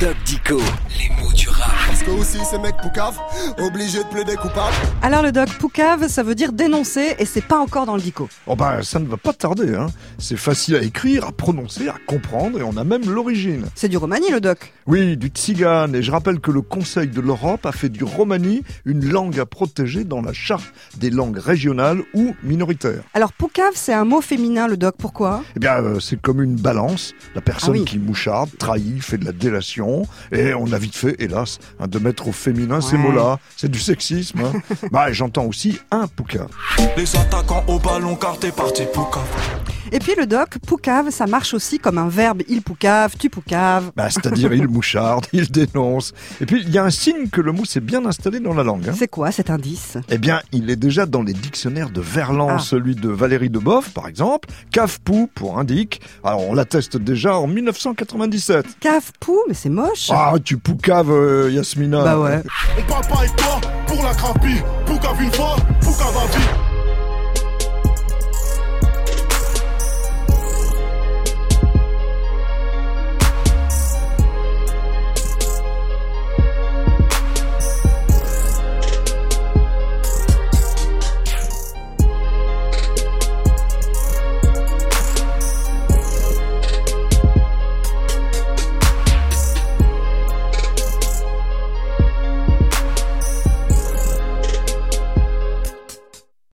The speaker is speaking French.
Doc Dico, les mots. Parce que aussi ces mecs poucaves, obligés de plaider coupable. Alors le doc poucave, ça veut dire dénoncer et c'est pas encore dans le dico. Oh bah ça ne va pas tarder, hein. C'est facile à écrire, à prononcer, à comprendre et on a même l'origine. C'est du romani le doc. Oui, du tzigane et je rappelle que le Conseil de l'Europe a fait du romani une langue à protéger dans la charte des langues régionales ou minoritaires. Alors poucave, c'est un mot féminin le doc, pourquoi? Eh bien, euh, c'est comme une balance. La personne Ah oui. qui moucharde, trahit, fait de la délation. Et on a vite fait, hélas, hein, de mettre au féminin ces mots-là. C'est du sexisme. hein. bah, j'entends aussi un poucave. Les attaquants au ballon car t'es parti Pouka. Et puis le doc, poucave, ça marche aussi comme un verbe il poucave, tu poucave. Bah, C'est-à-dire, il moucharde, il dénonce. Et puis, il y a un signe que le mot s'est bien installé dans la langue. hein. C'est quoi cet indice? Eh bien, il est déjà dans les dictionnaires de Verlan, Ah. celui de Valérie Deboeuf, par exemple. Cave-pou pour indique. Alors, on l'atteste déjà en 1997. Cave pou, mais c'est moche. Ah, tu poucaves, euh, Yasmina. Bah ouais. On parle pas avec toi pour la crapie. Poucave une fois, poucave à vie.